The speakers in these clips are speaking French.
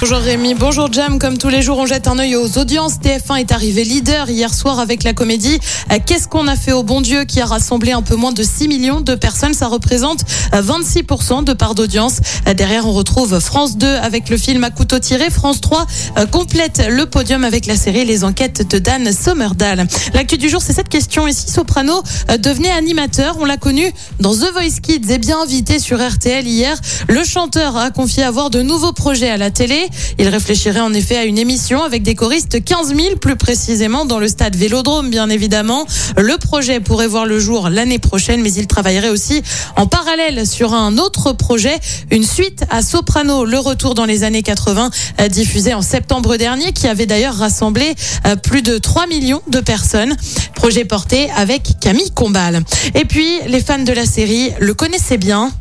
Bonjour Rémi, bonjour Jam. Comme tous les jours, on jette un œil aux audiences. TF1 est arrivé leader hier soir avec la comédie euh, Qu'est-ce qu'on a fait au bon Dieu qui a rassemblé un peu moins de 6 millions de personnes? Ça représente euh, 26% de part d'audience. Euh, Derrière, on retrouve France 2 avec le film à couteau tiré. France 3 euh, complète le podium avec la série Les enquêtes de Dan Sommerdahl. L'actu du jour, c'est cette question. Et si Soprano euh, devenait animateur On l'a connu dans The Voice Kids et bien invité sur RTL hier. Le chanteur a confié avoir de nouveaux projets à la télé. Il réfléchirait en effet à une émission avec des choristes 15 000 plus précisément dans le stade Vélodrome bien évidemment. Le projet pourrait voir le jour l'année prochaine mais il travaillerait aussi en parallèle sur un autre projet, une suite à Soprano, le retour dans les années 80 euh, diffusé en septembre dernier qui avait d'ailleurs rassemblé euh, plus de 3 millions de personnes. Projet porté avec Camille Combal. Et puis les fans de la série le connaissaient bien.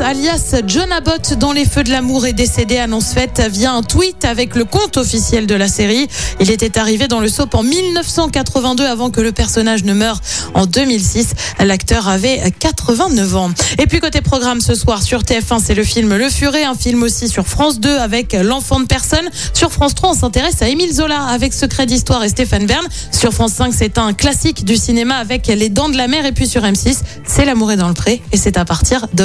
Alias John Abbott, dans les feux de l'amour, est décédé, annonce faite via un tweet avec le compte officiel de la série. Il était arrivé dans le soap en 1982 avant que le personnage ne meure en 2006. L'acteur avait 89 ans. Et puis côté programme ce soir sur TF1, c'est le film Le Furet, un film aussi sur France 2 avec L'enfant de personne. Sur France 3, on s'intéresse à Émile Zola avec Secret d'histoire et Stéphane Bern. Sur France 5, c'est un classique du cinéma avec Les dents de la mer. Et puis sur M6, c'est L'amour est dans le pré et c'est à partir de